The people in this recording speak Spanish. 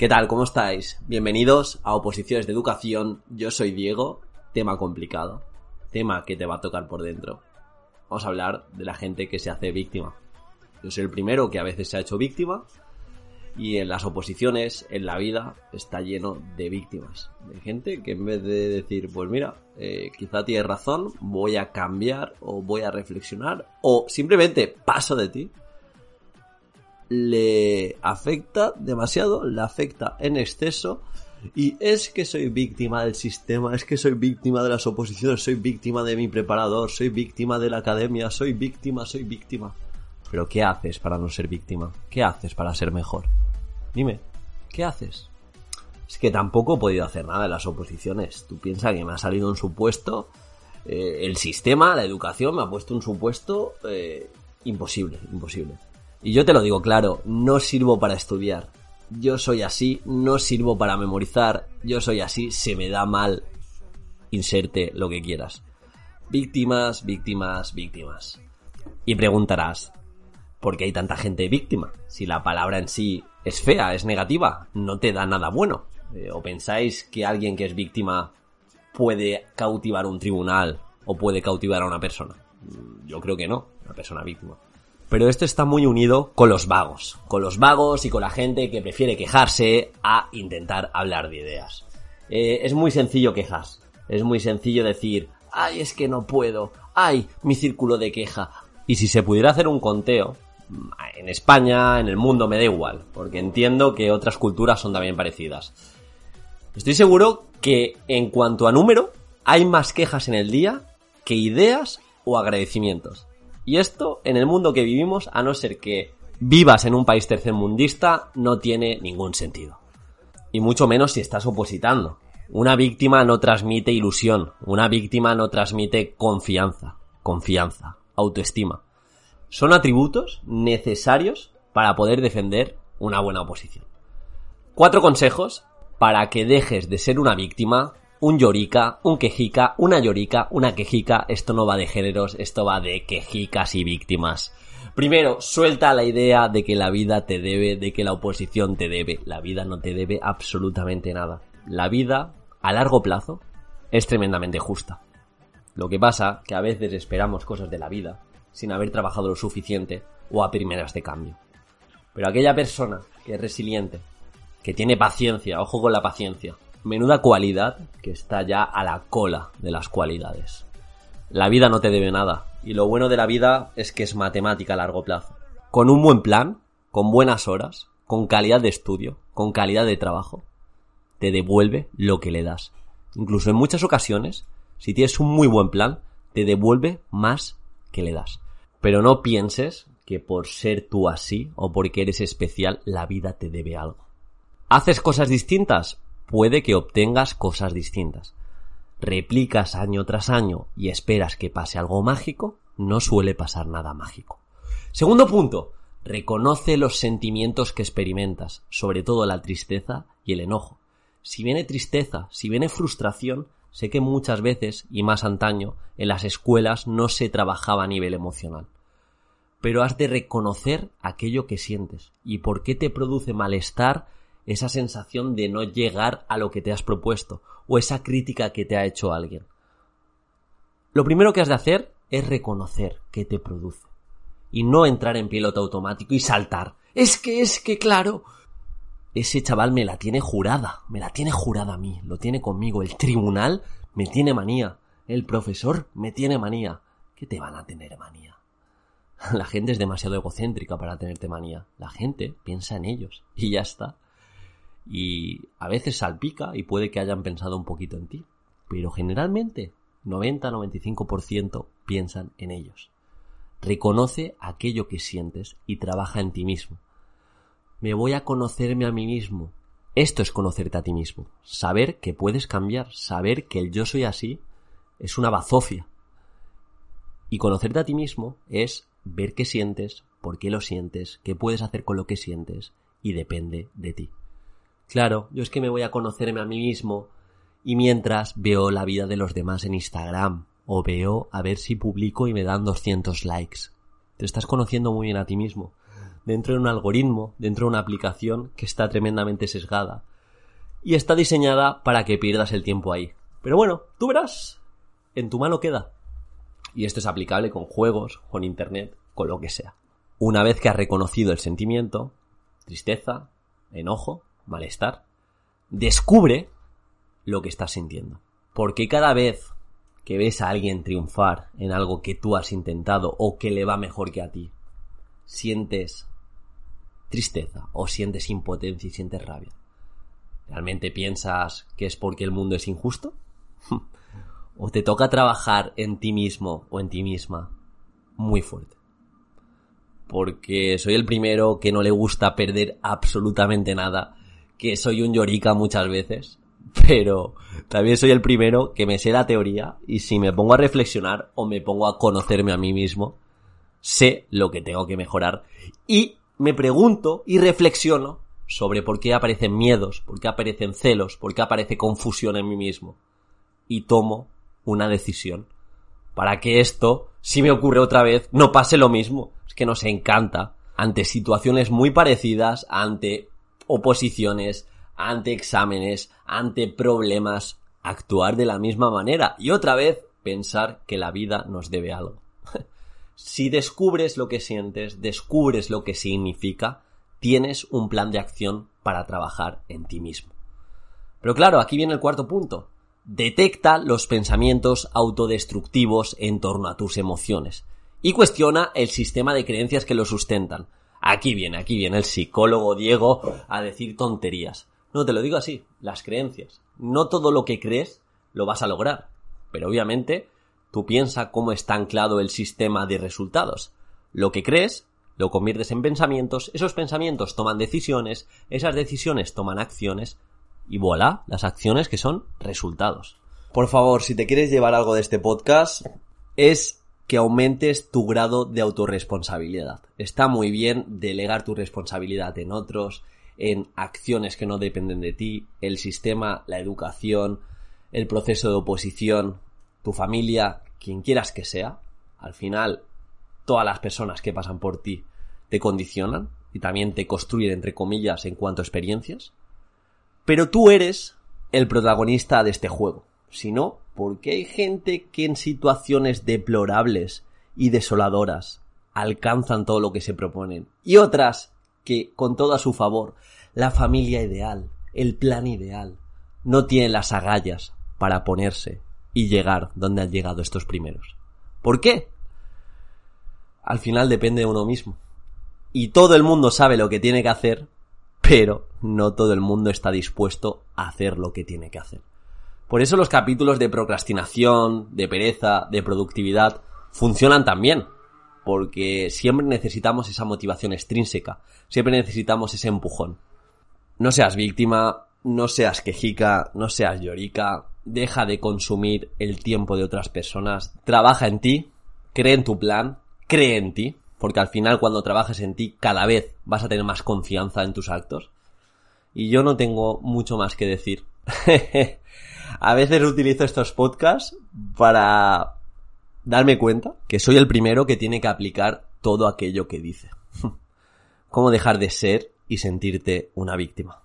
¿Qué tal? ¿Cómo estáis? Bienvenidos a Oposiciones de Educación. Yo soy Diego. Tema complicado. Tema que te va a tocar por dentro. Vamos a hablar de la gente que se hace víctima. Yo soy el primero que a veces se ha hecho víctima. Y en las oposiciones, en la vida, está lleno de víctimas. De gente que en vez de decir, pues mira, eh, quizá tienes razón, voy a cambiar o voy a reflexionar o simplemente paso de ti, le afecta demasiado, le afecta en exceso y es que soy víctima del sistema, es que soy víctima de las oposiciones, soy víctima de mi preparador, soy víctima de la academia, soy víctima, soy víctima. Pero ¿qué haces para no ser víctima? ¿Qué haces para ser mejor? Dime, ¿qué haces? Es que tampoco he podido hacer nada en las oposiciones. Tú piensas que me ha salido un supuesto, eh, el sistema, la educación me ha puesto un supuesto eh, imposible, imposible. Y yo te lo digo claro, no sirvo para estudiar. Yo soy así, no sirvo para memorizar. Yo soy así, se me da mal. Inserte lo que quieras. Víctimas, víctimas, víctimas. Y preguntarás, ¿por qué hay tanta gente víctima? Si la palabra en sí es fea, es negativa, no te da nada bueno. Eh, ¿O pensáis que alguien que es víctima puede cautivar un tribunal o puede cautivar a una persona? Yo creo que no, una persona víctima. Pero esto está muy unido con los vagos, con los vagos y con la gente que prefiere quejarse a intentar hablar de ideas. Eh, es muy sencillo quejas, es muy sencillo decir, ay, es que no puedo, ay, mi círculo de queja. Y si se pudiera hacer un conteo, en España, en el mundo, me da igual, porque entiendo que otras culturas son también parecidas. Estoy seguro que en cuanto a número, hay más quejas en el día que ideas o agradecimientos. Y esto, en el mundo que vivimos, a no ser que vivas en un país tercermundista, no tiene ningún sentido. Y mucho menos si estás opositando. Una víctima no transmite ilusión, una víctima no transmite confianza, confianza, autoestima. Son atributos necesarios para poder defender una buena oposición. Cuatro consejos para que dejes de ser una víctima un llorica, un quejica, una llorica, una quejica. Esto no va de géneros, esto va de quejicas y víctimas. Primero, suelta la idea de que la vida te debe, de que la oposición te debe. La vida no te debe absolutamente nada. La vida, a largo plazo, es tremendamente justa. Lo que pasa que a veces esperamos cosas de la vida sin haber trabajado lo suficiente o a primeras de cambio. Pero aquella persona que es resiliente, que tiene paciencia, ojo con la paciencia, menuda cualidad que está ya a la cola de las cualidades. La vida no te debe nada, y lo bueno de la vida es que es matemática a largo plazo. Con un buen plan, con buenas horas, con calidad de estudio, con calidad de trabajo, te devuelve lo que le das. Incluso en muchas ocasiones, si tienes un muy buen plan, te devuelve más que le das. Pero no pienses que por ser tú así o porque eres especial, la vida te debe algo. ¿Haces cosas distintas? Puede que obtengas cosas distintas. Replicas año tras año y esperas que pase algo mágico, no suele pasar nada mágico. Segundo punto, reconoce los sentimientos que experimentas, sobre todo la tristeza y el enojo. Si viene tristeza, si viene frustración, sé que muchas veces, y más antaño, en las escuelas no se trabajaba a nivel emocional. Pero has de reconocer aquello que sientes y por qué te produce malestar esa sensación de no llegar a lo que te has propuesto o esa crítica que te ha hecho alguien. Lo primero que has de hacer es reconocer qué te produce y no entrar en piloto automático y saltar. Es que, es que, claro, ese chaval me la tiene jurada, me la tiene jurada a mí, lo tiene conmigo, el tribunal me tiene manía, el profesor me tiene manía. ¿Qué te van a tener manía? La gente es demasiado egocéntrica para tenerte manía. La gente piensa en ellos y ya está y a veces salpica y puede que hayan pensado un poquito en ti, pero generalmente 90-95% piensan en ellos. Reconoce aquello que sientes y trabaja en ti mismo. Me voy a conocerme a mí mismo. Esto es conocerte a ti mismo. Saber que puedes cambiar, saber que el yo soy así es una bazofia. Y conocerte a ti mismo es ver qué sientes, por qué lo sientes, qué puedes hacer con lo que sientes y depende de ti. Claro, yo es que me voy a conocerme a mí mismo y mientras veo la vida de los demás en Instagram o veo a ver si publico y me dan 200 likes. Te estás conociendo muy bien a ti mismo. dentro de un algoritmo, dentro de una aplicación que está tremendamente sesgada y está diseñada para que pierdas el tiempo ahí. Pero bueno, tú verás, en tu mano queda. Y esto es aplicable con juegos, con internet, con lo que sea. Una vez que has reconocido el sentimiento, tristeza, enojo, malestar, descubre lo que estás sintiendo. Porque cada vez que ves a alguien triunfar en algo que tú has intentado o que le va mejor que a ti, sientes tristeza o sientes impotencia y sientes rabia. ¿Realmente piensas que es porque el mundo es injusto? ¿O te toca trabajar en ti mismo o en ti misma muy fuerte? Porque soy el primero que no le gusta perder absolutamente nada, que soy un llorica muchas veces, pero también soy el primero que me sé la teoría y si me pongo a reflexionar o me pongo a conocerme a mí mismo, sé lo que tengo que mejorar y me pregunto y reflexiono sobre por qué aparecen miedos, por qué aparecen celos, por qué aparece confusión en mí mismo. Y tomo una decisión para que esto, si me ocurre otra vez, no pase lo mismo. Es que nos encanta ante situaciones muy parecidas, ante oposiciones, ante exámenes, ante problemas, actuar de la misma manera y otra vez pensar que la vida nos debe algo. si descubres lo que sientes, descubres lo que significa, tienes un plan de acción para trabajar en ti mismo. Pero claro, aquí viene el cuarto punto. Detecta los pensamientos autodestructivos en torno a tus emociones y cuestiona el sistema de creencias que lo sustentan. Aquí viene, aquí viene el psicólogo Diego a decir tonterías. No, te lo digo así, las creencias. No todo lo que crees lo vas a lograr, pero obviamente tú piensa cómo está anclado el sistema de resultados. Lo que crees lo conviertes en pensamientos, esos pensamientos toman decisiones, esas decisiones toman acciones y voilà, las acciones que son resultados. Por favor, si te quieres llevar algo de este podcast, es que aumentes tu grado de autorresponsabilidad. Está muy bien delegar tu responsabilidad en otros, en acciones que no dependen de ti, el sistema, la educación, el proceso de oposición, tu familia, quien quieras que sea. Al final, todas las personas que pasan por ti te condicionan y también te construyen, entre comillas, en cuanto a experiencias. Pero tú eres el protagonista de este juego. Si no, porque hay gente que en situaciones deplorables y desoladoras alcanzan todo lo que se proponen. Y otras que, con todo a su favor, la familia ideal, el plan ideal, no tienen las agallas para ponerse y llegar donde han llegado estos primeros. ¿Por qué? Al final depende de uno mismo y todo el mundo sabe lo que tiene que hacer, pero no todo el mundo está dispuesto a hacer lo que tiene que hacer. Por eso los capítulos de procrastinación, de pereza, de productividad funcionan también, porque siempre necesitamos esa motivación extrínseca, siempre necesitamos ese empujón. No seas víctima, no seas quejica, no seas llorica, deja de consumir el tiempo de otras personas, trabaja en ti, cree en tu plan, cree en ti, porque al final cuando trabajes en ti cada vez vas a tener más confianza en tus actos. Y yo no tengo mucho más que decir. a veces utilizo estos podcasts para darme cuenta que soy el primero que tiene que aplicar todo aquello que dice. Cómo dejar de ser y sentirte una víctima.